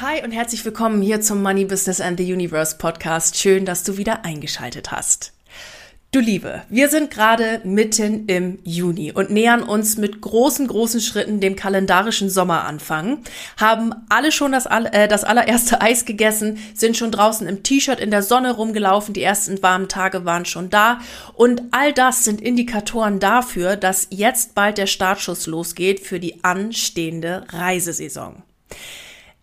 Hi und herzlich willkommen hier zum Money Business and the Universe Podcast. Schön, dass du wieder eingeschaltet hast. Du Liebe, wir sind gerade mitten im Juni und nähern uns mit großen, großen Schritten dem kalendarischen Sommeranfang, haben alle schon das, äh, das allererste Eis gegessen, sind schon draußen im T-Shirt in der Sonne rumgelaufen, die ersten warmen Tage waren schon da und all das sind Indikatoren dafür, dass jetzt bald der Startschuss losgeht für die anstehende Reisesaison.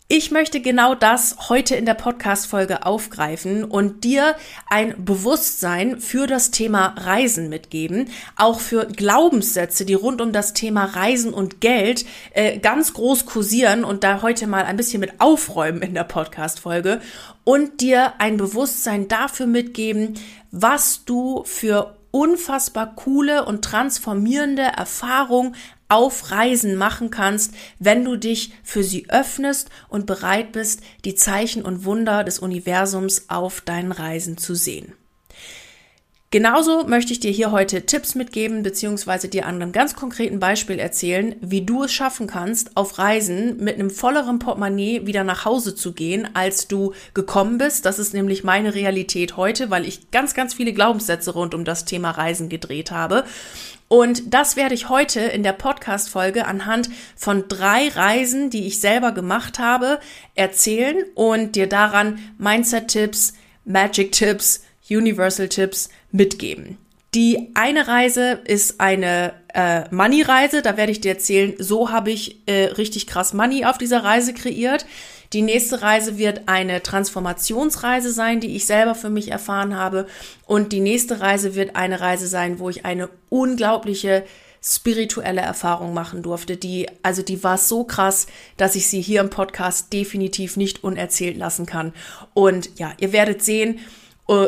Ich möchte genau das heute in der Podcast-Folge aufgreifen und dir ein Bewusstsein für das Thema Reisen mitgeben, auch für Glaubenssätze, die rund um das Thema Reisen und Geld äh, ganz groß kursieren und da heute mal ein bisschen mit aufräumen in der Podcast-Folge und dir ein Bewusstsein dafür mitgeben, was du für unfassbar coole und transformierende Erfahrung auf Reisen machen kannst, wenn du dich für sie öffnest und bereit bist, die Zeichen und Wunder des Universums auf deinen Reisen zu sehen. Genauso möchte ich dir hier heute Tipps mitgeben, beziehungsweise dir an einem ganz konkreten Beispiel erzählen, wie du es schaffen kannst, auf Reisen mit einem volleren Portemonnaie wieder nach Hause zu gehen, als du gekommen bist. Das ist nämlich meine Realität heute, weil ich ganz, ganz viele Glaubenssätze rund um das Thema Reisen gedreht habe. Und das werde ich heute in der Podcast-Folge anhand von drei Reisen, die ich selber gemacht habe, erzählen und dir daran Mindset-Tipps, Magic-Tipps, Universal-Tipps mitgeben. Die eine Reise ist eine äh, Money-Reise. Da werde ich dir erzählen, so habe ich äh, richtig krass Money auf dieser Reise kreiert. Die nächste Reise wird eine Transformationsreise sein, die ich selber für mich erfahren habe. Und die nächste Reise wird eine Reise sein, wo ich eine unglaubliche spirituelle Erfahrung machen durfte. Die, also die war so krass, dass ich sie hier im Podcast definitiv nicht unerzählt lassen kann. Und ja, ihr werdet sehen,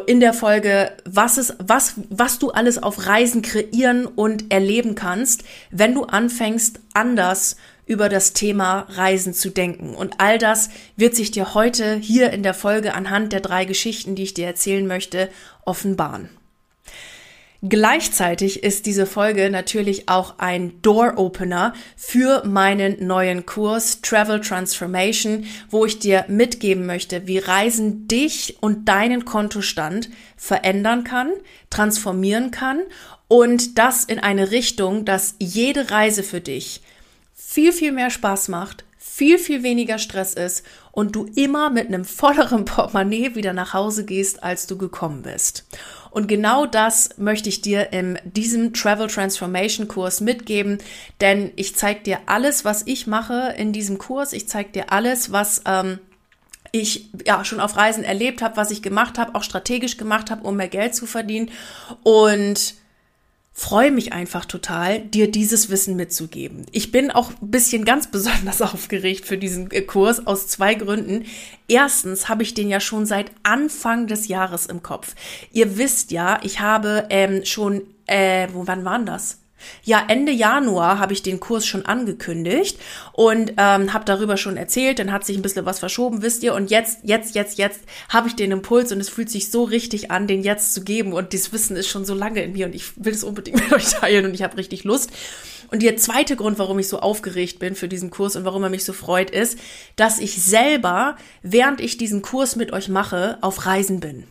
in der Folge, was es, was, was du alles auf Reisen kreieren und erleben kannst, wenn du anfängst, anders über das Thema Reisen zu denken. Und all das wird sich dir heute hier in der Folge anhand der drei Geschichten, die ich dir erzählen möchte, offenbaren. Gleichzeitig ist diese Folge natürlich auch ein Door-Opener für meinen neuen Kurs Travel Transformation, wo ich dir mitgeben möchte, wie Reisen dich und deinen Kontostand verändern kann, transformieren kann und das in eine Richtung, dass jede Reise für dich viel, viel mehr Spaß macht, viel, viel weniger Stress ist und du immer mit einem volleren Portemonnaie wieder nach Hause gehst, als du gekommen bist. Und genau das möchte ich dir in diesem Travel Transformation Kurs mitgeben, denn ich zeige dir alles, was ich mache in diesem Kurs. Ich zeige dir alles, was ähm, ich ja schon auf Reisen erlebt habe, was ich gemacht habe, auch strategisch gemacht habe, um mehr Geld zu verdienen. Und freue mich einfach total, dir dieses Wissen mitzugeben. Ich bin auch ein bisschen ganz besonders aufgeregt für diesen äh, Kurs aus zwei Gründen. Erstens habe ich den ja schon seit Anfang des Jahres im Kopf. Ihr wisst ja, ich habe ähm, schon, äh, wo, wann waren das? Ja, Ende Januar habe ich den Kurs schon angekündigt und ähm, habe darüber schon erzählt. Dann hat sich ein bisschen was verschoben, wisst ihr. Und jetzt, jetzt, jetzt, jetzt habe ich den Impuls und es fühlt sich so richtig an, den jetzt zu geben. Und dieses Wissen ist schon so lange in mir und ich will es unbedingt mit euch teilen und ich habe richtig Lust. Und der zweite Grund, warum ich so aufgeregt bin für diesen Kurs und warum er mich so freut, ist, dass ich selber, während ich diesen Kurs mit euch mache, auf Reisen bin.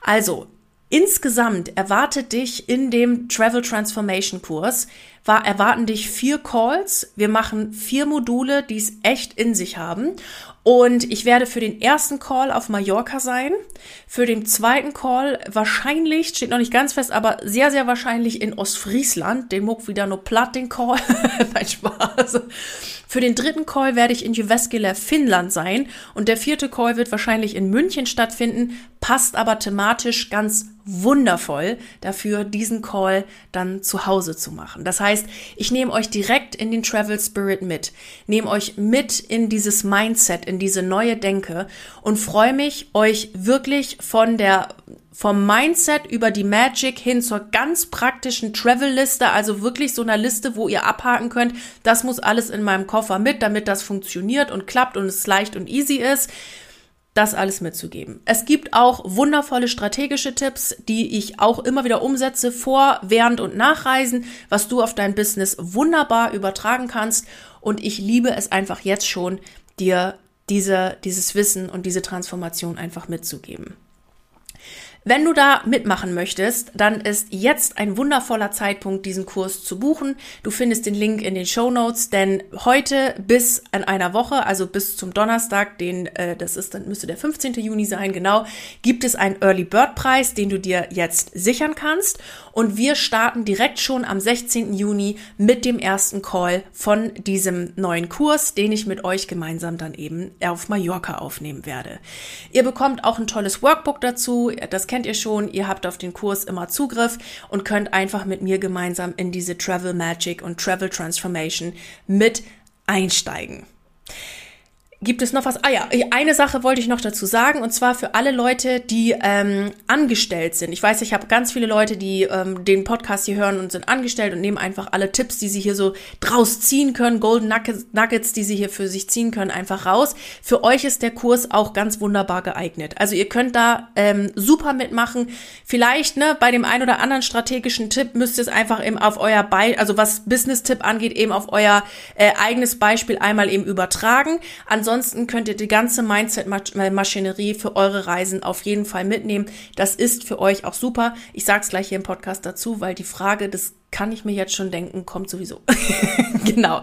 Also, Insgesamt erwartet dich in dem Travel Transformation Kurs, war, erwarten dich vier Calls. Wir machen vier Module, die es echt in sich haben. Und ich werde für den ersten Call auf Mallorca sein. Für den zweiten Call wahrscheinlich, steht noch nicht ganz fest, aber sehr, sehr wahrscheinlich in Ostfriesland. Den muck wieder nur platt, den Call. Nein, Spaß. Für den dritten Call werde ich in Jyväskylä, Finnland sein. Und der vierte Call wird wahrscheinlich in München stattfinden, passt aber thematisch ganz wundervoll dafür, diesen Call dann zu Hause zu machen. Das heißt, ich nehme euch direkt in den Travel Spirit mit, nehme euch mit in dieses Mindset, in diese neue Denke und freue mich, euch wirklich von der vom Mindset über die Magic hin zur ganz praktischen Travel-Liste, also wirklich so einer Liste, wo ihr abhaken könnt, das muss alles in meinem Koffer mit, damit das funktioniert und klappt und es leicht und easy ist das alles mitzugeben. Es gibt auch wundervolle strategische Tipps, die ich auch immer wieder umsetze vor, während und nach Reisen, was du auf dein Business wunderbar übertragen kannst. Und ich liebe es einfach jetzt schon, dir diese, dieses Wissen und diese Transformation einfach mitzugeben. Wenn du da mitmachen möchtest, dann ist jetzt ein wundervoller Zeitpunkt, diesen Kurs zu buchen. Du findest den Link in den Show Notes, denn heute bis an einer Woche, also bis zum Donnerstag, den, äh, das ist dann müsste der 15. Juni sein, genau, gibt es einen Early Bird Preis, den du dir jetzt sichern kannst. Und wir starten direkt schon am 16. Juni mit dem ersten Call von diesem neuen Kurs, den ich mit euch gemeinsam dann eben auf Mallorca aufnehmen werde. Ihr bekommt auch ein tolles Workbook dazu. Das kennt ihr schon. Ihr habt auf den Kurs immer Zugriff und könnt einfach mit mir gemeinsam in diese Travel Magic und Travel Transformation mit einsteigen. Gibt es noch was? Ah ja, eine Sache wollte ich noch dazu sagen, und zwar für alle Leute, die ähm, angestellt sind. Ich weiß, ich habe ganz viele Leute, die ähm, den Podcast hier hören und sind angestellt und nehmen einfach alle Tipps, die sie hier so draus ziehen können, Golden Nuggets, die sie hier für sich ziehen können, einfach raus. Für euch ist der Kurs auch ganz wunderbar geeignet. Also ihr könnt da ähm, super mitmachen. Vielleicht ne, bei dem ein oder anderen strategischen Tipp müsst ihr es einfach eben auf euer, Be also was Business-Tipp angeht, eben auf euer äh, eigenes Beispiel einmal eben übertragen. Ansonsten ansonsten könnt ihr die ganze Mindset-Maschinerie für eure Reisen auf jeden Fall mitnehmen. Das ist für euch auch super. Ich sage es gleich hier im Podcast dazu, weil die Frage, das kann ich mir jetzt schon denken, kommt sowieso. genau.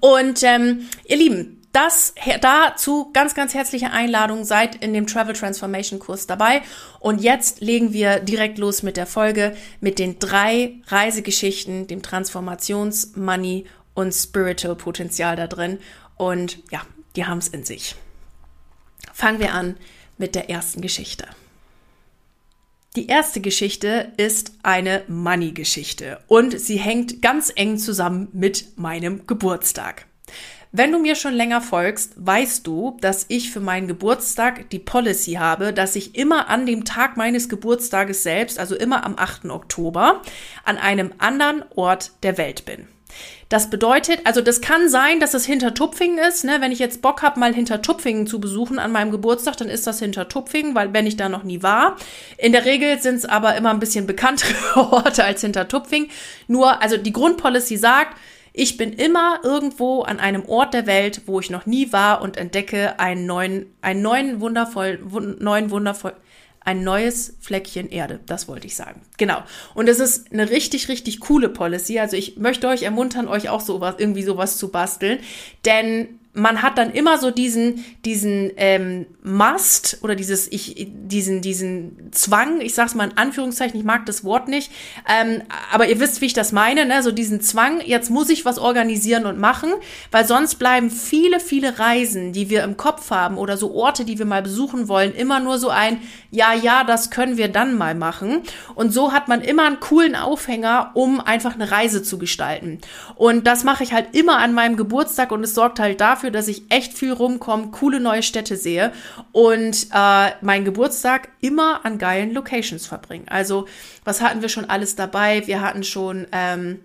Und ähm, ihr Lieben, das dazu ganz, ganz herzliche Einladung. Seid in dem Travel Transformation Kurs dabei. Und jetzt legen wir direkt los mit der Folge mit den drei Reisegeschichten, dem Transformations-, Money- und Spiritual Potenzial da drin. Und ja, die haben es in sich. Fangen wir an mit der ersten Geschichte. Die erste Geschichte ist eine Money-Geschichte und sie hängt ganz eng zusammen mit meinem Geburtstag. Wenn du mir schon länger folgst, weißt du, dass ich für meinen Geburtstag die Policy habe, dass ich immer an dem Tag meines Geburtstages selbst, also immer am 8. Oktober, an einem anderen Ort der Welt bin. Das bedeutet, also das kann sein, dass es hinter Tupfingen ist. Ne? Wenn ich jetzt Bock habe, mal hinter Tupfingen zu besuchen an meinem Geburtstag, dann ist das hinter Tupfingen, weil wenn ich da noch nie war. In der Regel sind es aber immer ein bisschen bekanntere Orte als hinter Tupfingen. Nur, also die Grundpolicy sagt, ich bin immer irgendwo an einem Ort der Welt, wo ich noch nie war und entdecke einen neuen, einen neuen wundervoll, wun, neuen wundervoll, ein neues Fleckchen Erde. Das wollte ich sagen. Genau. Und es ist eine richtig, richtig coole Policy. Also ich möchte euch ermuntern, euch auch sowas, irgendwie sowas zu basteln. Denn man hat dann immer so diesen, diesen ähm, Must oder dieses, ich, diesen, diesen Zwang, ich sag's mal in Anführungszeichen, ich mag das Wort nicht, ähm, aber ihr wisst, wie ich das meine, ne? So diesen Zwang, jetzt muss ich was organisieren und machen, weil sonst bleiben viele, viele Reisen, die wir im Kopf haben oder so Orte, die wir mal besuchen wollen, immer nur so ein, ja, ja, das können wir dann mal machen. Und so hat man immer einen coolen Aufhänger, um einfach eine Reise zu gestalten. Und das mache ich halt immer an meinem Geburtstag und es sorgt halt dafür, dafür, dass ich echt viel rumkomme, coole neue Städte sehe und äh, meinen Geburtstag immer an geilen Locations verbringe. Also, was hatten wir schon alles dabei? Wir hatten schon ähm,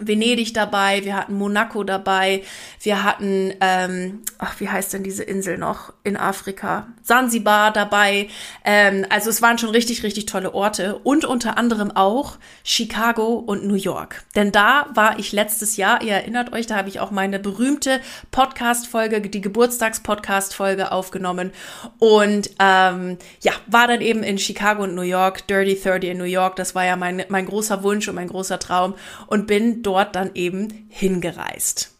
Venedig dabei, wir hatten Monaco dabei, wir hatten, ähm, ach, wie heißt denn diese Insel noch in Afrika? Sansibar dabei. Ähm, also es waren schon richtig, richtig tolle Orte und unter anderem auch Chicago und New York. Denn da war ich letztes Jahr, ihr erinnert euch, da habe ich auch meine berühmte Podcast-Folge, die Geburtstags-Podcast-Folge aufgenommen und ähm, ja, war dann eben in Chicago und New York, Dirty 30 in New York, das war ja mein, mein großer Wunsch und mein großer Traum und bin dort dann eben hingereist.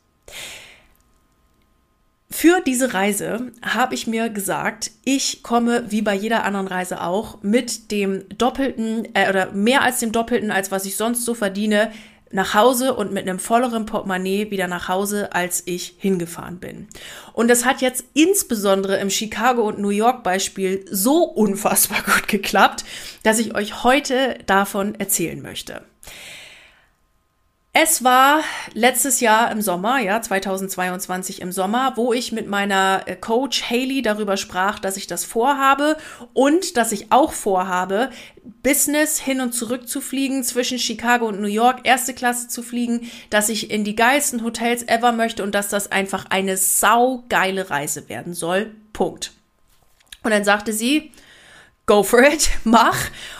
Für diese Reise habe ich mir gesagt, ich komme wie bei jeder anderen Reise auch mit dem doppelten äh, oder mehr als dem doppelten, als was ich sonst so verdiene, nach Hause und mit einem volleren Portemonnaie wieder nach Hause, als ich hingefahren bin. Und das hat jetzt insbesondere im Chicago und New York Beispiel so unfassbar gut geklappt, dass ich euch heute davon erzählen möchte. Es war letztes Jahr im Sommer, ja, 2022 im Sommer, wo ich mit meiner äh, Coach Haley darüber sprach, dass ich das vorhabe und dass ich auch vorhabe, Business hin und zurück zu fliegen, zwischen Chicago und New York, erste Klasse zu fliegen, dass ich in die geilsten Hotels ever möchte und dass das einfach eine saugeile Reise werden soll. Punkt. Und dann sagte sie, go for it, mach.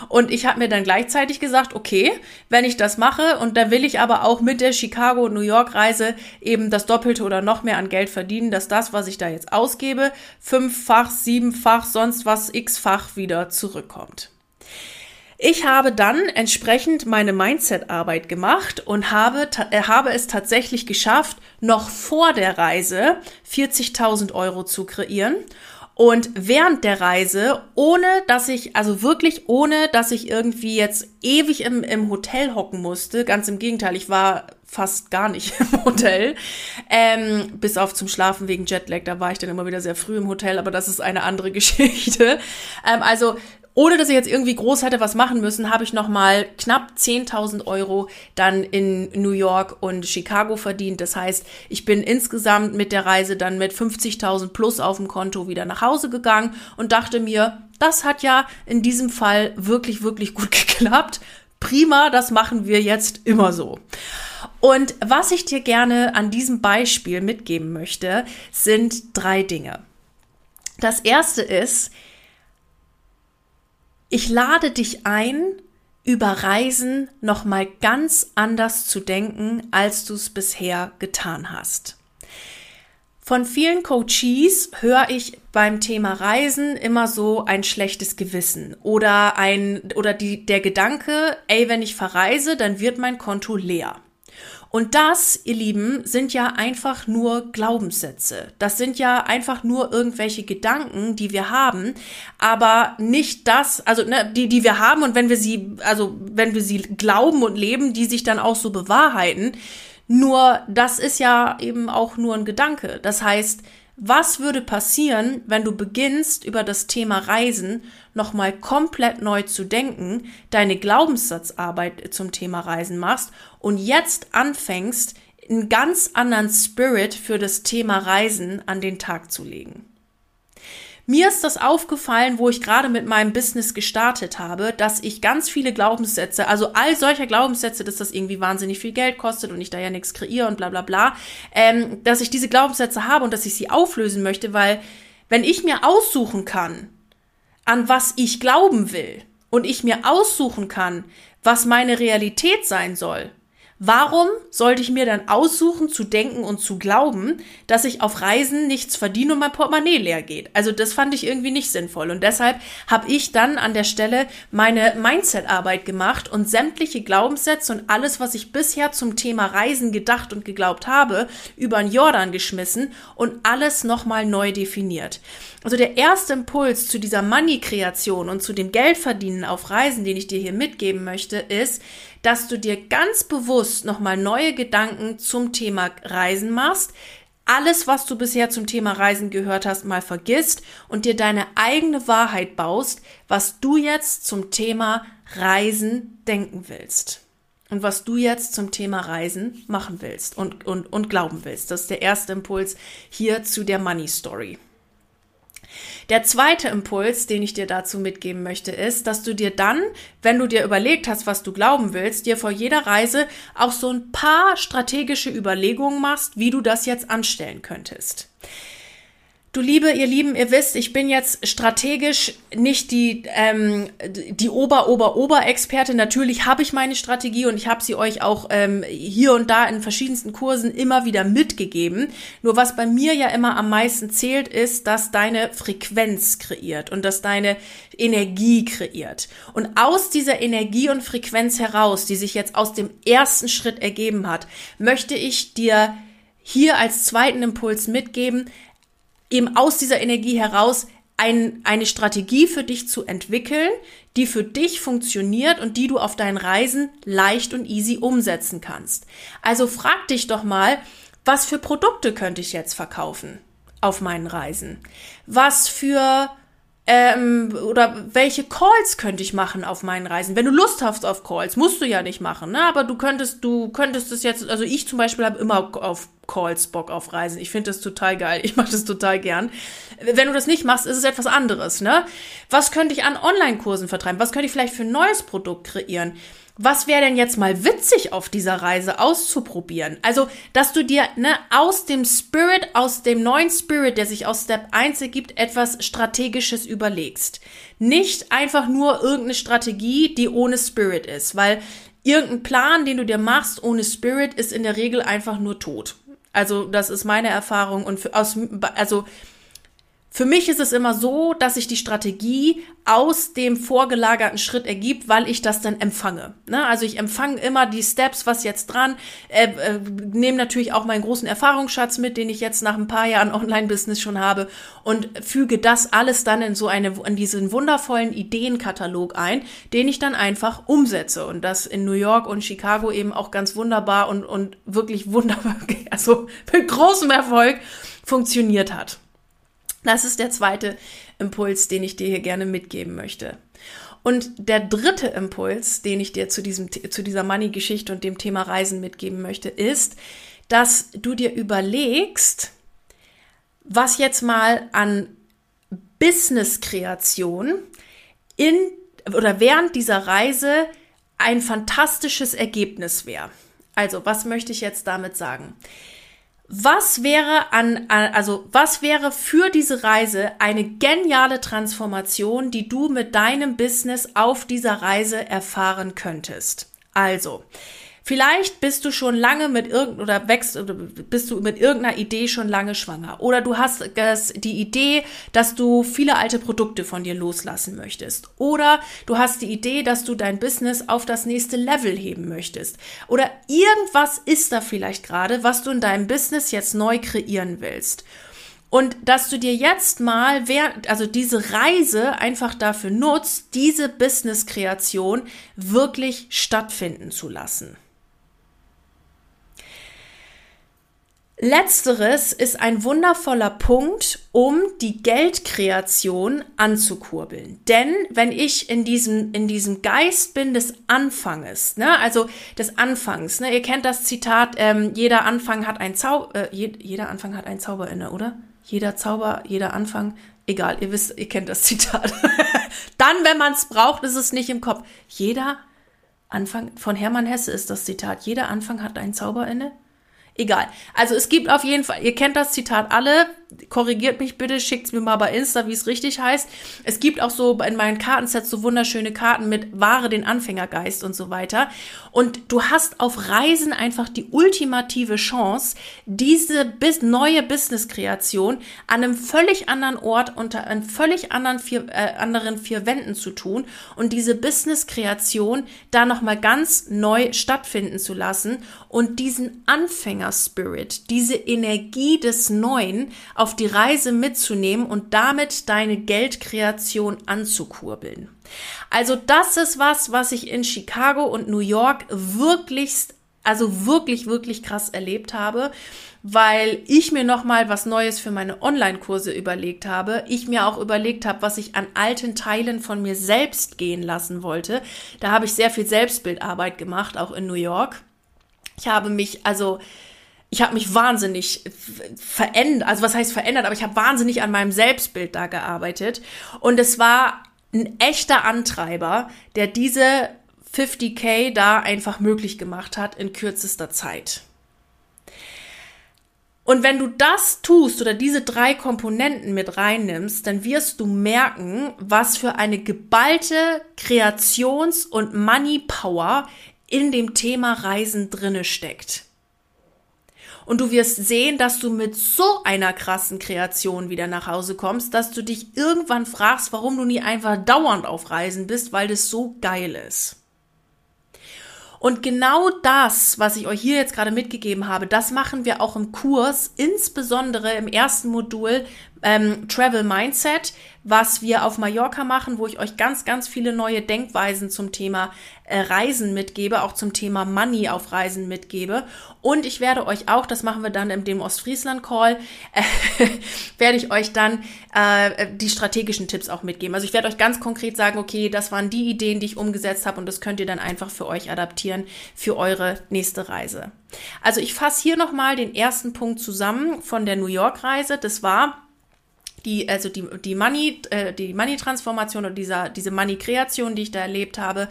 Und ich habe mir dann gleichzeitig gesagt, okay, wenn ich das mache und dann will ich aber auch mit der Chicago- New York-Reise eben das Doppelte oder noch mehr an Geld verdienen, dass das, was ich da jetzt ausgebe, fünffach, siebenfach, sonst was x-fach wieder zurückkommt. Ich habe dann entsprechend meine Mindset-Arbeit gemacht und habe, äh, habe es tatsächlich geschafft, noch vor der Reise 40.000 Euro zu kreieren und während der Reise, ohne dass ich, also wirklich ohne, dass ich irgendwie jetzt ewig im, im Hotel hocken musste, ganz im Gegenteil, ich war fast gar nicht im Hotel, ähm, bis auf zum Schlafen wegen Jetlag, da war ich dann immer wieder sehr früh im Hotel, aber das ist eine andere Geschichte. Ähm, also ohne dass ich jetzt irgendwie groß hätte was machen müssen, habe ich nochmal knapp 10.000 Euro dann in New York und Chicago verdient. Das heißt, ich bin insgesamt mit der Reise dann mit 50.000 plus auf dem Konto wieder nach Hause gegangen und dachte mir, das hat ja in diesem Fall wirklich, wirklich gut geklappt. Prima, das machen wir jetzt immer so. Und was ich dir gerne an diesem Beispiel mitgeben möchte, sind drei Dinge. Das erste ist, ich lade dich ein, über Reisen nochmal ganz anders zu denken, als du es bisher getan hast. Von vielen Coaches höre ich beim Thema Reisen immer so ein schlechtes Gewissen oder ein oder die, der Gedanke, ey, wenn ich verreise, dann wird mein Konto leer. Und das, ihr Lieben, sind ja einfach nur Glaubenssätze. Das sind ja einfach nur irgendwelche Gedanken, die wir haben, aber nicht das, also ne, die, die wir haben und wenn wir sie, also wenn wir sie glauben und leben, die sich dann auch so bewahrheiten. Nur das ist ja eben auch nur ein Gedanke. Das heißt, was würde passieren, wenn du beginnst, über das Thema Reisen nochmal komplett neu zu denken, deine Glaubenssatzarbeit zum Thema Reisen machst und jetzt anfängst, einen ganz anderen Spirit für das Thema Reisen an den Tag zu legen? Mir ist das aufgefallen, wo ich gerade mit meinem Business gestartet habe, dass ich ganz viele Glaubenssätze, also all solcher Glaubenssätze, dass das irgendwie wahnsinnig viel Geld kostet und ich da ja nichts kreiere und bla bla bla, ähm, dass ich diese Glaubenssätze habe und dass ich sie auflösen möchte, weil wenn ich mir aussuchen kann, an was ich glauben will und ich mir aussuchen kann, was meine Realität sein soll, Warum sollte ich mir dann aussuchen, zu denken und zu glauben, dass ich auf Reisen nichts verdiene und mein Portemonnaie leer geht? Also das fand ich irgendwie nicht sinnvoll. Und deshalb habe ich dann an der Stelle meine Mindset-Arbeit gemacht und sämtliche Glaubenssätze und alles, was ich bisher zum Thema Reisen gedacht und geglaubt habe, über den Jordan geschmissen und alles nochmal neu definiert. Also der erste Impuls zu dieser Money-Kreation und zu dem Geldverdienen auf Reisen, den ich dir hier mitgeben möchte, ist, dass du dir ganz bewusst nochmal neue Gedanken zum Thema Reisen machst, alles, was du bisher zum Thema Reisen gehört hast, mal vergisst und dir deine eigene Wahrheit baust, was du jetzt zum Thema Reisen denken willst. Und was du jetzt zum Thema Reisen machen willst und, und, und glauben willst. Das ist der erste Impuls hier zu der Money Story. Der zweite Impuls, den ich dir dazu mitgeben möchte, ist, dass du dir dann, wenn du dir überlegt hast, was du glauben willst, dir vor jeder Reise auch so ein paar strategische Überlegungen machst, wie du das jetzt anstellen könntest. Du Liebe, ihr Lieben, ihr wisst, ich bin jetzt strategisch nicht die, ähm, die Ober-Ober-Ober-Experte. Natürlich habe ich meine Strategie und ich habe sie euch auch ähm, hier und da in verschiedensten Kursen immer wieder mitgegeben. Nur was bei mir ja immer am meisten zählt, ist, dass deine Frequenz kreiert und dass deine Energie kreiert. Und aus dieser Energie und Frequenz heraus, die sich jetzt aus dem ersten Schritt ergeben hat, möchte ich dir hier als zweiten Impuls mitgeben, eben aus dieser Energie heraus ein, eine Strategie für dich zu entwickeln, die für dich funktioniert und die du auf deinen Reisen leicht und easy umsetzen kannst. Also frag dich doch mal, was für Produkte könnte ich jetzt verkaufen auf meinen Reisen? Was für Ähm, oder welche Calls könnte ich machen auf meinen Reisen? Wenn du Lust hast auf Calls, musst du ja nicht machen, ne? Aber du könntest, du könntest es jetzt, also ich zum Beispiel habe immer auf Calls Bock auf Reisen. Ich finde das total geil. Ich mache das total gern. Wenn du das nicht machst, ist es etwas anderes, ne? Was könnte ich an Online-Kursen vertreiben? Was könnte ich vielleicht für ein neues Produkt kreieren? Was wäre denn jetzt mal witzig auf dieser Reise auszuprobieren? Also, dass du dir ne, aus dem Spirit, aus dem neuen Spirit, der sich aus Step 1 ergibt, etwas Strategisches überlegst. Nicht einfach nur irgendeine Strategie, die ohne Spirit ist, weil irgendein Plan, den du dir machst ohne Spirit, ist in der Regel einfach nur tot. Also, das ist meine Erfahrung und für, aus, also, für mich ist es immer so, dass sich die Strategie aus dem vorgelagerten Schritt ergibt, weil ich das dann empfange. Ne? Also ich empfange immer die Steps, was jetzt dran, äh, äh, nehme natürlich auch meinen großen Erfahrungsschatz mit, den ich jetzt nach ein paar Jahren Online-Business schon habe und füge das alles dann in so eine, in diesen wundervollen Ideenkatalog ein, den ich dann einfach umsetze und das in New York und Chicago eben auch ganz wunderbar und, und wirklich wunderbar, also mit großem Erfolg funktioniert hat. Das ist der zweite Impuls, den ich dir hier gerne mitgeben möchte. Und der dritte Impuls, den ich dir zu, diesem, zu dieser Money-Geschichte und dem Thema Reisen mitgeben möchte, ist, dass du dir überlegst, was jetzt mal an Business-Kreation in oder während dieser Reise ein fantastisches Ergebnis wäre. Also, was möchte ich jetzt damit sagen? Was wäre an, also was wäre für diese Reise eine geniale Transformation, die du mit deinem Business auf dieser Reise erfahren könntest? Also, Vielleicht bist du schon lange mit irgend oder wächst oder bist du mit irgendeiner Idee schon lange schwanger oder du hast das, die Idee, dass du viele alte Produkte von dir loslassen möchtest oder du hast die Idee, dass du dein Business auf das nächste Level heben möchtest oder irgendwas ist da vielleicht gerade, was du in deinem Business jetzt neu kreieren willst. Und dass du dir jetzt mal, also diese Reise einfach dafür nutzt, diese Business-Kreation wirklich stattfinden zu lassen. Letzteres ist ein wundervoller Punkt, um die Geldkreation anzukurbeln. Denn wenn ich in diesem, in diesem Geist bin des Anfanges, ne, also des Anfangs, ne, ihr kennt das Zitat, ähm, jeder Anfang hat ein Zauber, äh, jeder Anfang hat ein Zauber inne, oder? Jeder Zauber, jeder Anfang, egal, ihr wisst, ihr kennt das Zitat. Dann, wenn man es braucht, ist es nicht im Kopf. Jeder Anfang, von Hermann Hesse ist das Zitat, jeder Anfang hat ein Zauber inne. Egal. Also es gibt auf jeden Fall, ihr kennt das Zitat alle, korrigiert mich bitte, schickt's mir mal bei Insta, wie es richtig heißt. Es gibt auch so in meinen Kartensets so wunderschöne Karten mit Wahre den Anfängergeist und so weiter. Und du hast auf Reisen einfach die ultimative Chance, diese bis neue Business-Kreation an einem völlig anderen Ort unter einem völlig anderen vier, äh, anderen vier Wänden zu tun und diese Business-Kreation da nochmal ganz neu stattfinden zu lassen und diesen Anfänger-Spirit, diese Energie des Neuen auf die Reise mitzunehmen und damit deine Geldkreation anzukurbeln. Also das ist was, was ich in Chicago und New York wirklichst also wirklich, wirklich krass erlebt habe, weil ich mir nochmal was Neues für meine Online-Kurse überlegt habe. Ich mir auch überlegt habe, was ich an alten Teilen von mir selbst gehen lassen wollte. Da habe ich sehr viel Selbstbildarbeit gemacht, auch in New York. Ich habe mich, also ich habe mich wahnsinnig verändert, also was heißt verändert, aber ich habe wahnsinnig an meinem Selbstbild da gearbeitet. Und es war ein echter Antreiber, der diese 50k da einfach möglich gemacht hat in kürzester Zeit. Und wenn du das tust oder diese drei Komponenten mit reinnimmst, dann wirst du merken, was für eine geballte Kreations- und Money Power in dem Thema Reisen drinne steckt. Und du wirst sehen, dass du mit so einer krassen Kreation wieder nach Hause kommst, dass du dich irgendwann fragst, warum du nie einfach dauernd auf Reisen bist, weil das so geil ist. Und genau das, was ich euch hier jetzt gerade mitgegeben habe, das machen wir auch im Kurs, insbesondere im ersten Modul ähm, Travel Mindset, was wir auf Mallorca machen, wo ich euch ganz, ganz viele neue Denkweisen zum Thema äh, Reisen mitgebe, auch zum Thema Money auf Reisen mitgebe. Und ich werde euch auch, das machen wir dann in dem Ostfriesland-Call, äh, werde ich euch dann äh, die strategischen Tipps auch mitgeben. Also ich werde euch ganz konkret sagen, okay, das waren die Ideen, die ich umgesetzt habe und das könnt ihr dann einfach für euch adaptieren für eure nächste Reise. Also ich fasse hier nochmal den ersten Punkt zusammen von der New York-Reise. Das war, die, also die, die Money, äh, die Money-Transformation und dieser, diese Money-Kreation, die ich da erlebt habe.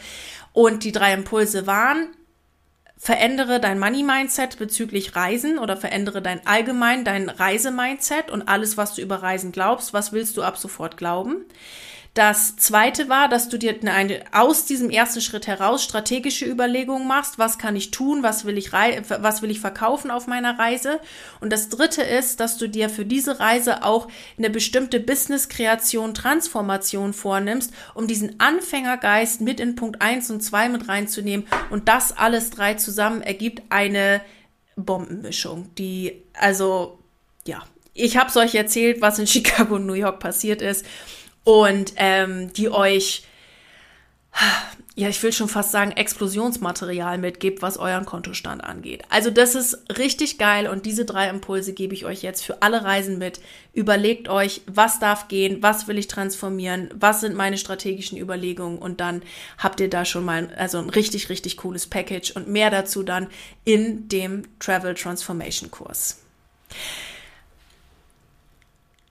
Und die drei Impulse waren, verändere dein Money-Mindset bezüglich Reisen oder verändere dein allgemein dein Reise-Mindset und alles, was du über Reisen glaubst, was willst du ab sofort glauben. Das zweite war, dass du dir eine, aus diesem ersten Schritt heraus strategische Überlegungen machst. Was kann ich tun? Was will ich, was will ich verkaufen auf meiner Reise? Und das dritte ist, dass du dir für diese Reise auch eine bestimmte Business-Kreation, Transformation vornimmst, um diesen Anfängergeist mit in Punkt eins und zwei mit reinzunehmen. Und das alles drei zusammen ergibt eine Bombenmischung, die, also, ja, ich habe es euch erzählt, was in Chicago und New York passiert ist und ähm, die euch, ja, ich will schon fast sagen, Explosionsmaterial mitgibt, was euren Kontostand angeht. Also das ist richtig geil und diese drei Impulse gebe ich euch jetzt für alle Reisen mit. Überlegt euch, was darf gehen, was will ich transformieren, was sind meine strategischen Überlegungen und dann habt ihr da schon mal also ein richtig, richtig cooles Package und mehr dazu dann in dem Travel Transformation Kurs.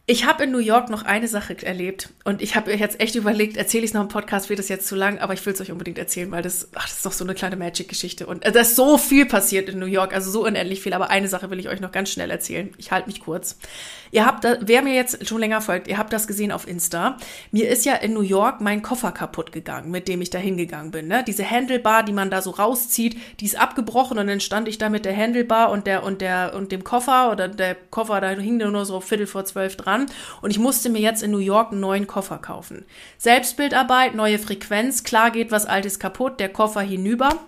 Ich habe in New York noch eine Sache erlebt und ich habe jetzt echt überlegt, erzähle ich es noch im Podcast, wird es jetzt zu lang, aber ich will es euch unbedingt erzählen, weil das, ach, das ist doch so eine kleine Magic-Geschichte und äh, da ist so viel passiert in New York, also so unendlich viel, aber eine Sache will ich euch noch ganz schnell erzählen. Ich halte mich kurz. Ihr habt, da, wer mir jetzt schon länger folgt, ihr habt das gesehen auf Insta. Mir ist ja in New York mein Koffer kaputt gegangen, mit dem ich da hingegangen bin. Ne? Diese Handlebar, die man da so rauszieht, die ist abgebrochen und dann stand ich da mit der Handlebar und der und der und dem Koffer oder der Koffer, da hing nur so Viertel vor zwölf dran dran und ich musste mir jetzt in New York einen neuen Koffer kaufen. Selbstbildarbeit, neue Frequenz, klar geht was Altes kaputt, der Koffer hinüber.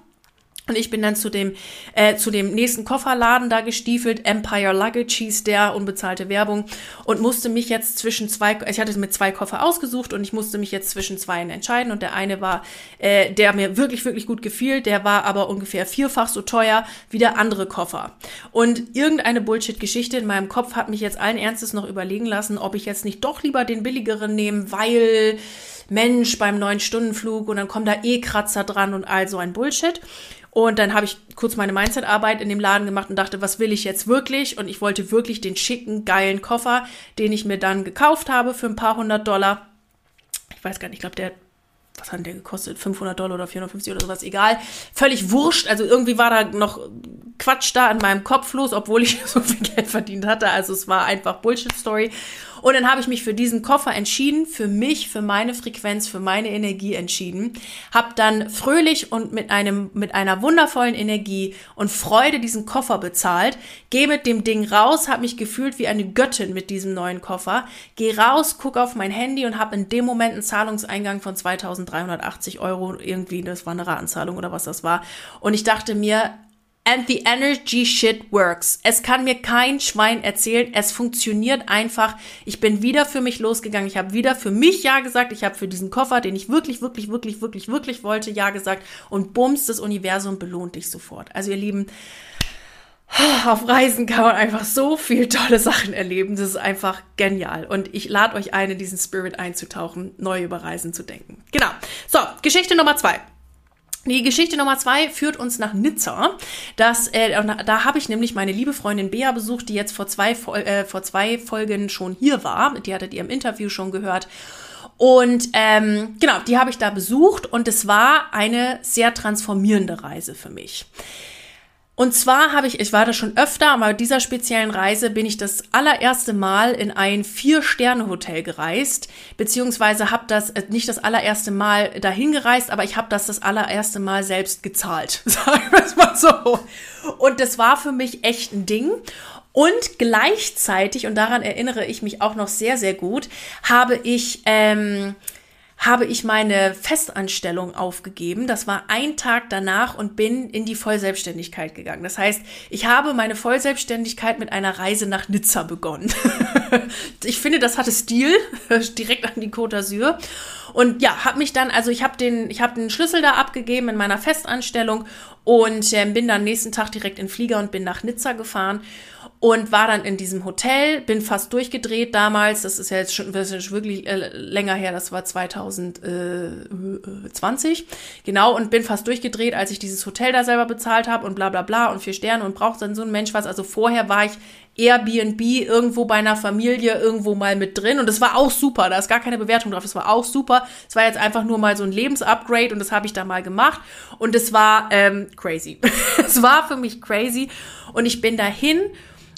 Und ich bin dann zu dem, äh, zu dem nächsten Kofferladen da gestiefelt, Empire Luggage hieß der, unbezahlte Werbung, und musste mich jetzt zwischen zwei, ich hatte mit zwei Koffer ausgesucht und ich musste mich jetzt zwischen zwei entscheiden. Und der eine war, äh, der mir wirklich, wirklich gut gefiel, der war aber ungefähr vierfach so teuer wie der andere Koffer. Und irgendeine Bullshit-Geschichte in meinem Kopf hat mich jetzt allen Ernstes noch überlegen lassen, ob ich jetzt nicht doch lieber den billigeren nehme, weil Mensch beim neun Stundenflug und dann kommen da eh Kratzer dran und all so ein Bullshit. Und dann habe ich kurz meine Mindset-Arbeit in dem Laden gemacht und dachte, was will ich jetzt wirklich? Und ich wollte wirklich den schicken, geilen Koffer, den ich mir dann gekauft habe für ein paar hundert Dollar. Ich weiß gar nicht, ich glaube, der was hat der gekostet? 500 Dollar oder 450 oder sowas, egal. Völlig wurscht. Also irgendwie war da noch Quatsch da an meinem Kopf los, obwohl ich so viel Geld verdient hatte. Also es war einfach Bullshit-Story. Und dann habe ich mich für diesen Koffer entschieden, für mich, für meine Frequenz, für meine Energie entschieden. Hab dann fröhlich und mit einem, mit einer wundervollen Energie und Freude diesen Koffer bezahlt. Geh mit dem Ding raus, habe mich gefühlt wie eine Göttin mit diesem neuen Koffer. Geh raus, guck auf mein Handy und habe in dem Moment einen Zahlungseingang von 2380 Euro irgendwie, das war eine Ratenzahlung oder was das war. Und ich dachte mir, And the energy shit works. Es kann mir kein Schwein erzählen. Es funktioniert einfach. Ich bin wieder für mich losgegangen. Ich habe wieder für mich Ja gesagt. Ich habe für diesen Koffer, den ich wirklich, wirklich, wirklich, wirklich, wirklich wollte, Ja gesagt. Und bums, das Universum belohnt dich sofort. Also ihr Lieben, auf Reisen kann man einfach so viel tolle Sachen erleben. Das ist einfach genial. Und ich lade euch ein, in diesen Spirit einzutauchen, neu über Reisen zu denken. Genau. So, Geschichte Nummer zwei. Die Geschichte Nummer zwei führt uns nach Nizza. Das, äh, da habe ich nämlich meine liebe Freundin Bea besucht, die jetzt vor zwei, äh, vor zwei Folgen schon hier war. Die hattet ihr im Interview schon gehört. Und ähm, genau, die habe ich da besucht und es war eine sehr transformierende Reise für mich. Und zwar habe ich, ich war da schon öfter, aber bei dieser speziellen Reise bin ich das allererste Mal in ein Vier-Sterne-Hotel gereist, beziehungsweise habe das äh, nicht das allererste Mal dahin gereist, aber ich habe das das allererste Mal selbst gezahlt, sagen wir es mal so. Und das war für mich echt ein Ding. Und gleichzeitig, und daran erinnere ich mich auch noch sehr, sehr gut, habe ich ähm, habe ich meine Festanstellung aufgegeben. Das war ein Tag danach und bin in die Vollselbstständigkeit gegangen. Das heißt, ich habe meine Vollselbstständigkeit mit einer Reise nach Nizza begonnen. ich finde, das hatte Stil, direkt an die Côte d'Azur. Und ja, habe mich dann, also ich habe den, ich habe den Schlüssel da abgegeben in meiner Festanstellung und äh, bin dann nächsten Tag direkt in Flieger und bin nach Nizza gefahren und war dann in diesem Hotel, bin fast durchgedreht damals, das ist ja jetzt schon wirklich äh, länger her, das war 2020, genau, und bin fast durchgedreht, als ich dieses Hotel da selber bezahlt habe und bla bla bla und vier Sterne und braucht dann so ein Mensch was. Also vorher war ich Airbnb irgendwo bei einer Familie irgendwo mal mit drin und das war auch super, da ist gar keine Bewertung drauf, das war auch super. Es war jetzt einfach nur mal so ein Lebensupgrade und das habe ich da mal gemacht. Und es war ähm, crazy. es war für mich crazy. Und ich bin dahin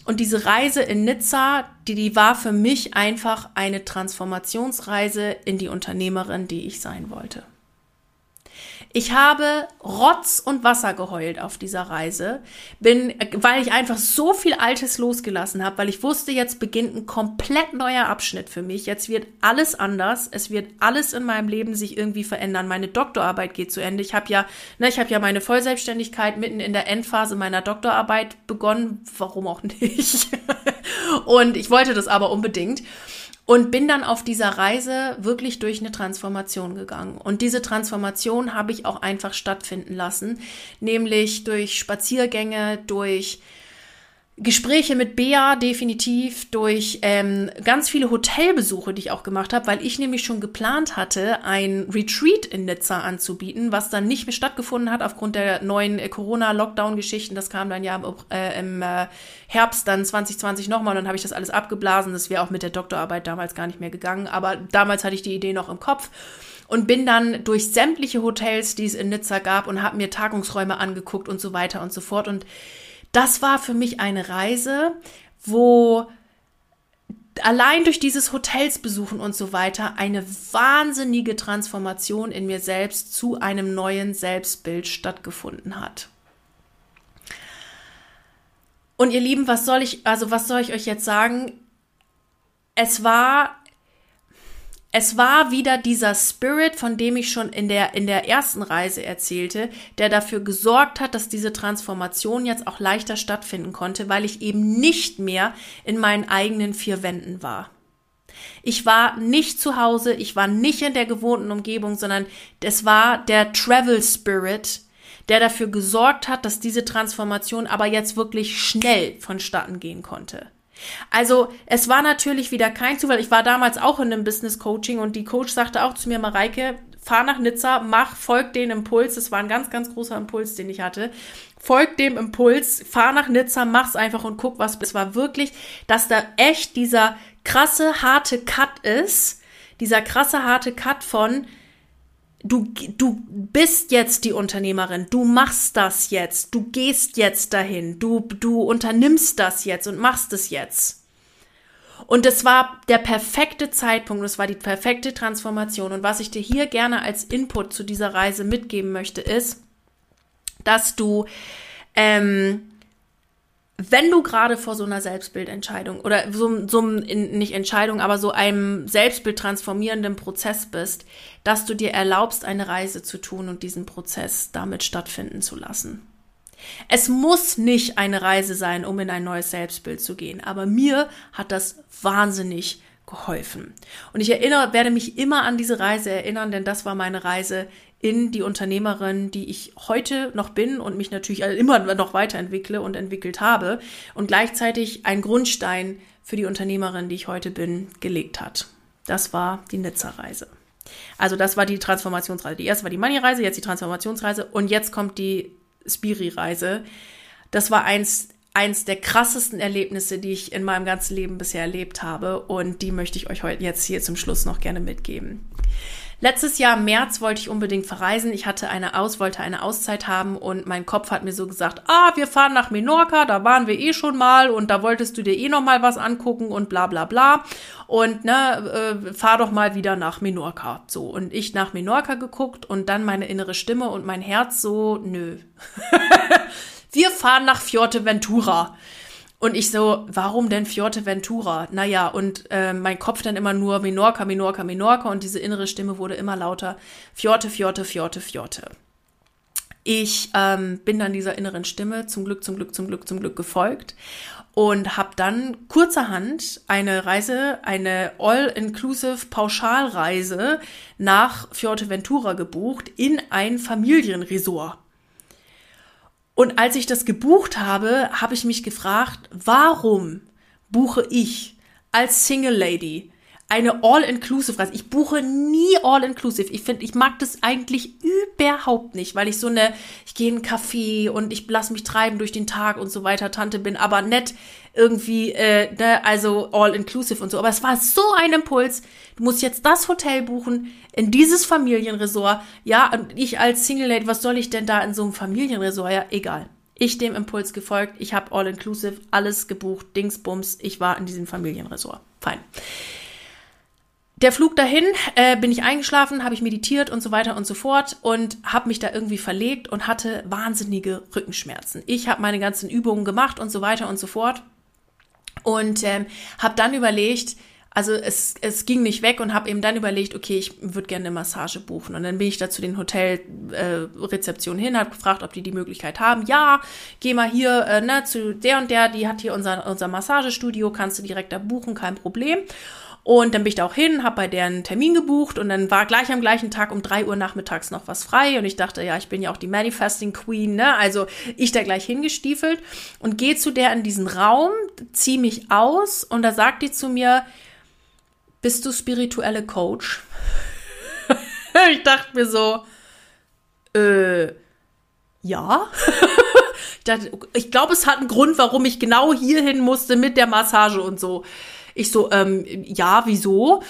und diese Reise in Nizza, die, die war für mich einfach eine Transformationsreise in die Unternehmerin, die ich sein wollte. Ich habe Rotz und Wasser geheult auf dieser Reise, bin, weil ich einfach so viel Altes losgelassen habe, weil ich wusste, jetzt beginnt ein komplett neuer Abschnitt für mich. Jetzt wird alles anders. Es wird alles in meinem Leben sich irgendwie verändern. Meine Doktorarbeit geht zu Ende. Ich habe ja, ne, ich habe ja meine Vollselbstständigkeit mitten in der Endphase meiner Doktorarbeit begonnen. Warum auch nicht? und ich wollte das aber unbedingt und bin dann auf dieser Reise wirklich durch eine Transformation gegangen. Und diese Transformation habe ich auch einfach stattfinden lassen, nämlich durch Spaziergänge, durch Gespräche mit Bea definitiv durch ähm, ganz viele Hotelbesuche, die ich auch gemacht habe, weil ich nämlich schon geplant hatte, ein Retreat in Nizza anzubieten, was dann nicht mehr stattgefunden hat aufgrund der neuen äh, Corona-Lockdown-Geschichten. Das kam dann ja äh, im äh, Herbst dann 2020 nochmal und dann habe ich das alles abgeblasen. Das wäre auch mit der Doktorarbeit damals gar nicht mehr gegangen, aber damals hatte ich die Idee noch im Kopf und bin dann durch sämtliche Hotels, die es in Nizza gab und habe mir Tagungsräume angeguckt und so weiter und so fort und das war für mich eine Reise, wo allein durch dieses Hotels besuchen und so weiter eine wahnsinnige Transformation in mir selbst zu einem neuen Selbstbild stattgefunden hat. Und ihr Lieben, was soll ich, also was soll ich euch jetzt sagen? Es war es war wieder dieser Spirit, von dem ich schon in der, in der ersten Reise erzählte, der dafür gesorgt hat, dass diese Transformation jetzt auch leichter stattfinden konnte, weil ich eben nicht mehr in meinen eigenen vier Wänden war. Ich war nicht zu Hause, ich war nicht in der gewohnten Umgebung, sondern es war der Travel Spirit, der dafür gesorgt hat, dass diese Transformation aber jetzt wirklich schnell vonstatten gehen konnte. Also es war natürlich wieder kein Zufall. Ich war damals auch in einem Business Coaching und die Coach sagte auch zu mir, Mareike, fahr nach Nizza, mach, folg den Impuls. Das war ein ganz, ganz großer Impuls, den ich hatte. Folg dem Impuls, fahr nach Nizza, mach's einfach und guck, was. Es war wirklich, dass da echt dieser krasse, harte Cut ist. Dieser krasse, harte Cut von, du, du bist jetzt die Unternehmerin, du machst das jetzt, du gehst jetzt dahin, du, du unternimmst das jetzt und machst es jetzt. Und es war der perfekte Zeitpunkt, es war die perfekte Transformation. Und was ich dir hier gerne als Input zu dieser Reise mitgeben möchte, ist, dass du ähm, wenn du gerade vor so einer Selbstbildentscheidung oder so, so nicht Entscheidung, aber so einem Selbstbild transformierenden Prozess bist, dass du dir erlaubst, eine Reise zu tun und diesen Prozess damit stattfinden zu lassen. Es muss nicht eine Reise sein, um in ein neues Selbstbild zu gehen, aber mir hat das wahnsinnig geholfen. Und ich erinnere, werde mich immer an diese Reise erinnern, denn das war meine Reise in die Unternehmerin, die ich heute noch bin und mich natürlich immer noch weiterentwickle und entwickelt habe und gleichzeitig ein Grundstein für die Unternehmerin, die ich heute bin, gelegt hat. Das war die Nizza-Reise. Also das war die Transformationsreise. Die erste war die Money-Reise, jetzt die Transformationsreise und jetzt kommt die Spiri-Reise. Das war eins, eins der krassesten Erlebnisse, die ich in meinem ganzen Leben bisher erlebt habe und die möchte ich euch heute jetzt hier zum Schluss noch gerne mitgeben. Letztes Jahr im März wollte ich unbedingt verreisen. Ich hatte eine Aus, wollte eine Auszeit haben und mein Kopf hat mir so gesagt, ah, wir fahren nach Menorca, da waren wir eh schon mal und da wolltest du dir eh noch mal was angucken und bla bla bla. Und ne, äh, fahr doch mal wieder nach Menorca. So. Und ich nach Menorca geguckt und dann meine innere Stimme und mein Herz so, nö. wir fahren nach Fuerteventura. Und ich so, warum denn Fuerteventura? Naja, und äh, mein Kopf dann immer nur Menorca, Menorca, Menorca und diese innere Stimme wurde immer lauter. Fjorte, Fjorte, Fjorte, Fjorte. Ich ähm, bin dann dieser inneren Stimme zum Glück, zum Glück, zum Glück, zum Glück gefolgt und habe dann kurzerhand eine Reise, eine All-Inclusive Pauschalreise nach Fuerteventura gebucht in ein Familienresort. Und als ich das gebucht habe, habe ich mich gefragt, warum buche ich als Single Lady eine All-Inclusive-Reise. Ich buche nie All-Inclusive. Ich finde, ich mag das eigentlich überhaupt nicht, weil ich so eine, ich gehe in einen Café und ich lasse mich treiben durch den Tag und so weiter, Tante bin, aber nett irgendwie, äh, ne, also All-Inclusive und so. Aber es war so ein Impuls. Du musst jetzt das Hotel buchen in dieses Familienresort. Ja, und ich als Single Lady, was soll ich denn da in so einem Familienresort? Ja, egal. Ich dem Impuls gefolgt. Ich habe All-Inclusive alles gebucht. Dingsbums. Ich war in diesem Familienresort. Fein der Flug dahin, äh, bin ich eingeschlafen, habe ich meditiert und so weiter und so fort und habe mich da irgendwie verlegt und hatte wahnsinnige Rückenschmerzen. Ich habe meine ganzen Übungen gemacht und so weiter und so fort und ähm, habe dann überlegt, also es, es ging nicht weg und habe eben dann überlegt, okay, ich würde gerne eine Massage buchen. Und dann bin ich da zu den Hotelrezeptionen äh, hin, habe gefragt, ob die die Möglichkeit haben. Ja, geh mal hier äh, ne, zu der und der, die hat hier unser, unser Massagestudio, kannst du direkt da buchen, kein Problem. Und dann bin ich da auch hin, habe bei deren Termin gebucht und dann war gleich am gleichen Tag um drei Uhr nachmittags noch was frei. Und ich dachte, ja, ich bin ja auch die Manifesting Queen, ne? Also ich da gleich hingestiefelt und gehe zu der in diesen Raum, ziehe mich aus und da sagt die zu mir, bist du spirituelle Coach? ich dachte mir so, äh, ja. ich glaube, es hat einen Grund, warum ich genau hierhin musste mit der Massage und so. Ich so, ähm, ja, wieso?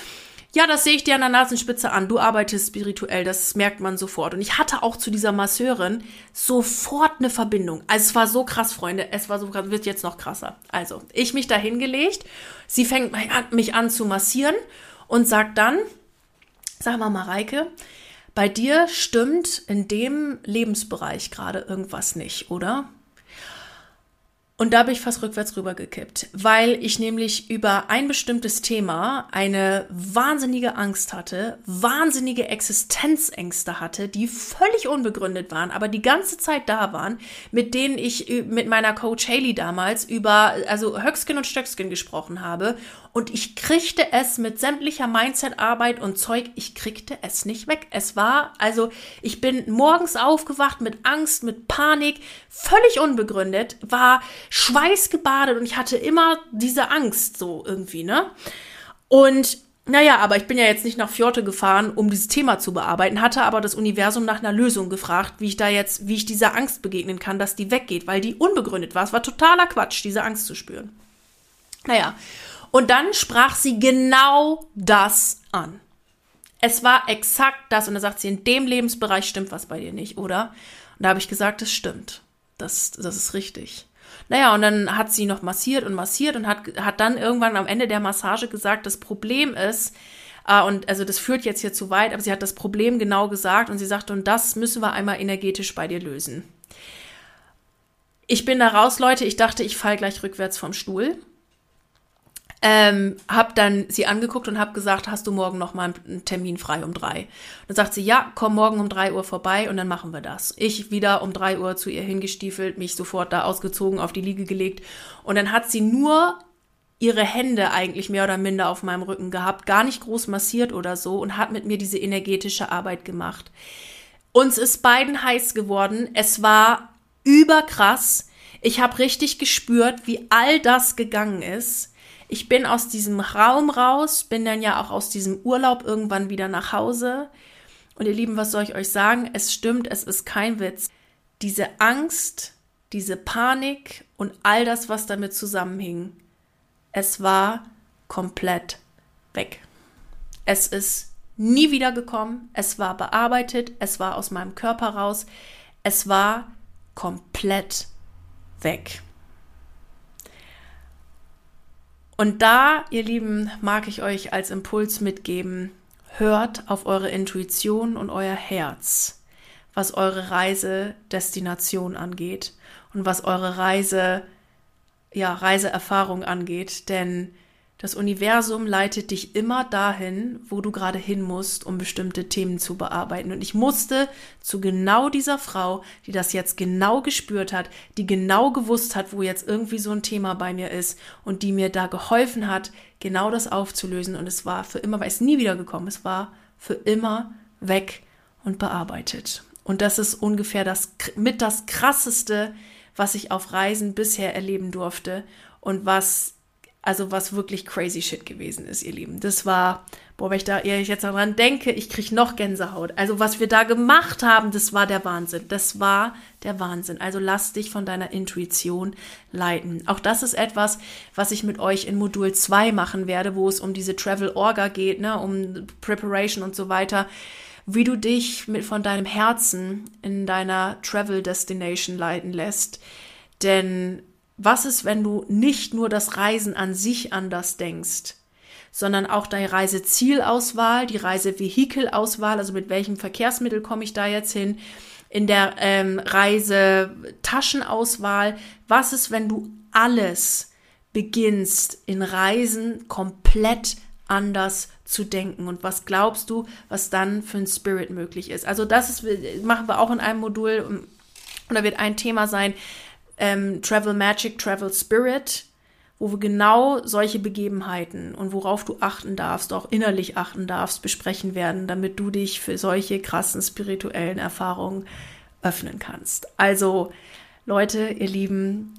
Ja, das sehe ich dir an der Nasenspitze an. Du arbeitest spirituell, das merkt man sofort. Und ich hatte auch zu dieser Masseurin sofort eine Verbindung. Also es war so krass, Freunde. Es war so krass, wird jetzt noch krasser. Also, ich mich da hingelegt. Sie fängt mich an zu massieren und sagt dann, sag mal, Mareike, bei dir stimmt in dem Lebensbereich gerade irgendwas nicht, oder? Und da bin ich fast rückwärts rübergekippt, weil ich nämlich über ein bestimmtes Thema eine wahnsinnige Angst hatte, wahnsinnige Existenzängste hatte, die völlig unbegründet waren, aber die ganze Zeit da waren, mit denen ich mit meiner Coach Haley damals über, also Höckskin und Stöckskin gesprochen habe. Und ich kriegte es mit sämtlicher Mindset-Arbeit und Zeug, ich kriegte es nicht weg. Es war, also ich bin morgens aufgewacht mit Angst, mit Panik, völlig unbegründet, war schweißgebadet und ich hatte immer diese Angst so irgendwie, ne? Und naja, aber ich bin ja jetzt nicht nach Fjorte gefahren, um dieses Thema zu bearbeiten, hatte aber das Universum nach einer Lösung gefragt, wie ich da jetzt, wie ich dieser Angst begegnen kann, dass die weggeht, weil die unbegründet war. Es war totaler Quatsch, diese Angst zu spüren. Naja, und dann sprach sie genau das an. Es war exakt das. Und da sagt sie, in dem Lebensbereich stimmt was bei dir nicht, oder? Und da habe ich gesagt, das stimmt. Das, das ist richtig. Naja, und dann hat sie noch massiert und massiert und hat, hat dann irgendwann am Ende der Massage gesagt, das Problem ist, äh, und also das führt jetzt hier zu weit, aber sie hat das Problem genau gesagt und sie sagte, und das müssen wir einmal energetisch bei dir lösen. Ich bin da raus, Leute, ich dachte, ich fall gleich rückwärts vom Stuhl. Ähm, hab dann sie angeguckt und hab gesagt, hast du morgen noch mal einen Termin frei um drei? dann sagt sie, ja, komm morgen um drei Uhr vorbei und dann machen wir das. Ich wieder um drei Uhr zu ihr hingestiefelt, mich sofort da ausgezogen, auf die Liege gelegt und dann hat sie nur ihre Hände eigentlich mehr oder minder auf meinem Rücken gehabt, gar nicht groß massiert oder so und hat mit mir diese energetische Arbeit gemacht. Uns ist beiden heiß geworden. Es war überkrass. Ich habe richtig gespürt, wie all das gegangen ist. Ich bin aus diesem Raum raus, bin dann ja auch aus diesem Urlaub irgendwann wieder nach Hause. Und ihr Lieben, was soll ich euch sagen? Es stimmt, es ist kein Witz. Diese Angst, diese Panik und all das, was damit zusammenhing, es war komplett weg. Es ist nie wieder gekommen, es war bearbeitet, es war aus meinem Körper raus, es war komplett weg. Und da, ihr Lieben, mag ich euch als Impuls mitgeben, hört auf eure Intuition und euer Herz, was eure Reise Destination angeht und was eure Reise ja, Reiseerfahrung angeht, denn das Universum leitet dich immer dahin, wo du gerade hin musst, um bestimmte Themen zu bearbeiten. Und ich musste zu genau dieser Frau, die das jetzt genau gespürt hat, die genau gewusst hat, wo jetzt irgendwie so ein Thema bei mir ist und die mir da geholfen hat, genau das aufzulösen. Und es war für immer, weil es nie wieder gekommen, es war für immer weg und bearbeitet. Und das ist ungefähr das mit das krasseste, was ich auf Reisen bisher erleben durfte und was also was wirklich crazy shit gewesen ist, ihr Lieben. Das war, boah, wenn ich da eher jetzt daran denke, ich kriege noch Gänsehaut. Also was wir da gemacht haben, das war der Wahnsinn. Das war der Wahnsinn. Also lass dich von deiner Intuition leiten. Auch das ist etwas, was ich mit euch in Modul 2 machen werde, wo es um diese Travel Orga geht, ne, um Preparation und so weiter wie du dich mit von deinem Herzen in deiner Travel Destination leiten lässt. Denn was ist, wenn du nicht nur das Reisen an sich anders denkst, sondern auch deine Reisezielauswahl, die Reisevehikelauswahl, also mit welchem Verkehrsmittel komme ich da jetzt hin, in der ähm, Reisetaschenauswahl. Was ist, wenn du alles beginnst in Reisen komplett anders zu denken und was glaubst du, was dann für ein Spirit möglich ist? Also das ist, machen wir auch in einem Modul und da wird ein Thema sein, ähm, Travel Magic, Travel Spirit, wo wir genau solche Begebenheiten und worauf du achten darfst, auch innerlich achten darfst, besprechen werden, damit du dich für solche krassen spirituellen Erfahrungen öffnen kannst. Also Leute, ihr Lieben,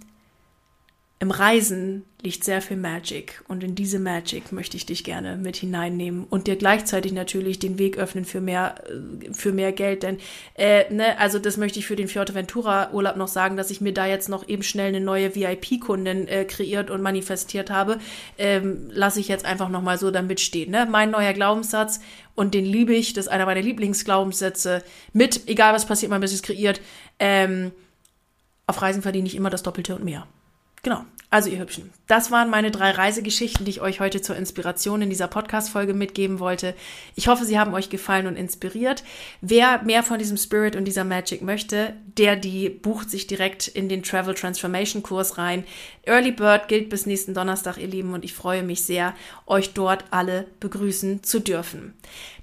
im Reisen liegt sehr viel Magic und in diese Magic möchte ich dich gerne mit hineinnehmen und dir gleichzeitig natürlich den Weg öffnen für mehr äh, für mehr Geld, denn äh, ne, also das möchte ich für den Fuerteventura Urlaub noch sagen, dass ich mir da jetzt noch eben schnell eine neue VIP Kundin äh, kreiert und manifestiert habe, ähm, lasse ich jetzt einfach noch mal so damit stehen, ne? Mein neuer Glaubenssatz und den liebe ich, das ist einer meiner Lieblingsglaubenssätze mit egal was passiert, bis es kreiert. Ähm, auf Reisen verdiene ich immer das Doppelte und mehr. Genau. Also ihr Hübschen, das waren meine drei Reisegeschichten, die ich euch heute zur Inspiration in dieser Podcast-Folge mitgeben wollte. Ich hoffe, sie haben euch gefallen und inspiriert. Wer mehr von diesem Spirit und dieser Magic möchte, der die bucht sich direkt in den Travel Transformation Kurs rein. Early Bird gilt bis nächsten Donnerstag, ihr Lieben, und ich freue mich sehr, euch dort alle begrüßen zu dürfen.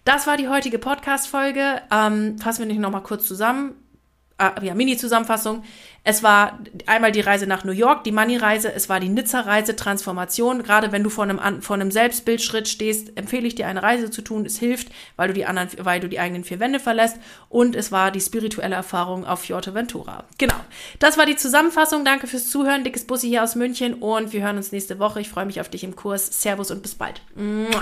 Das war die heutige Podcast-Folge. Ähm, fassen wir nicht nochmal kurz zusammen äh, ja, Mini-Zusammenfassung. Es war einmal die Reise nach New York, die Money-Reise, es war die Nizza-Reise, Transformation. Gerade wenn du vor einem, vor einem Selbstbildschritt stehst, empfehle ich dir eine Reise zu tun. Es hilft, weil du die anderen, weil du die eigenen vier Wände verlässt. Und es war die spirituelle Erfahrung auf Ventura. Genau. Das war die Zusammenfassung. Danke fürs Zuhören. Dickes Bussi hier aus München und wir hören uns nächste Woche. Ich freue mich auf dich im Kurs. Servus und bis bald. Mua.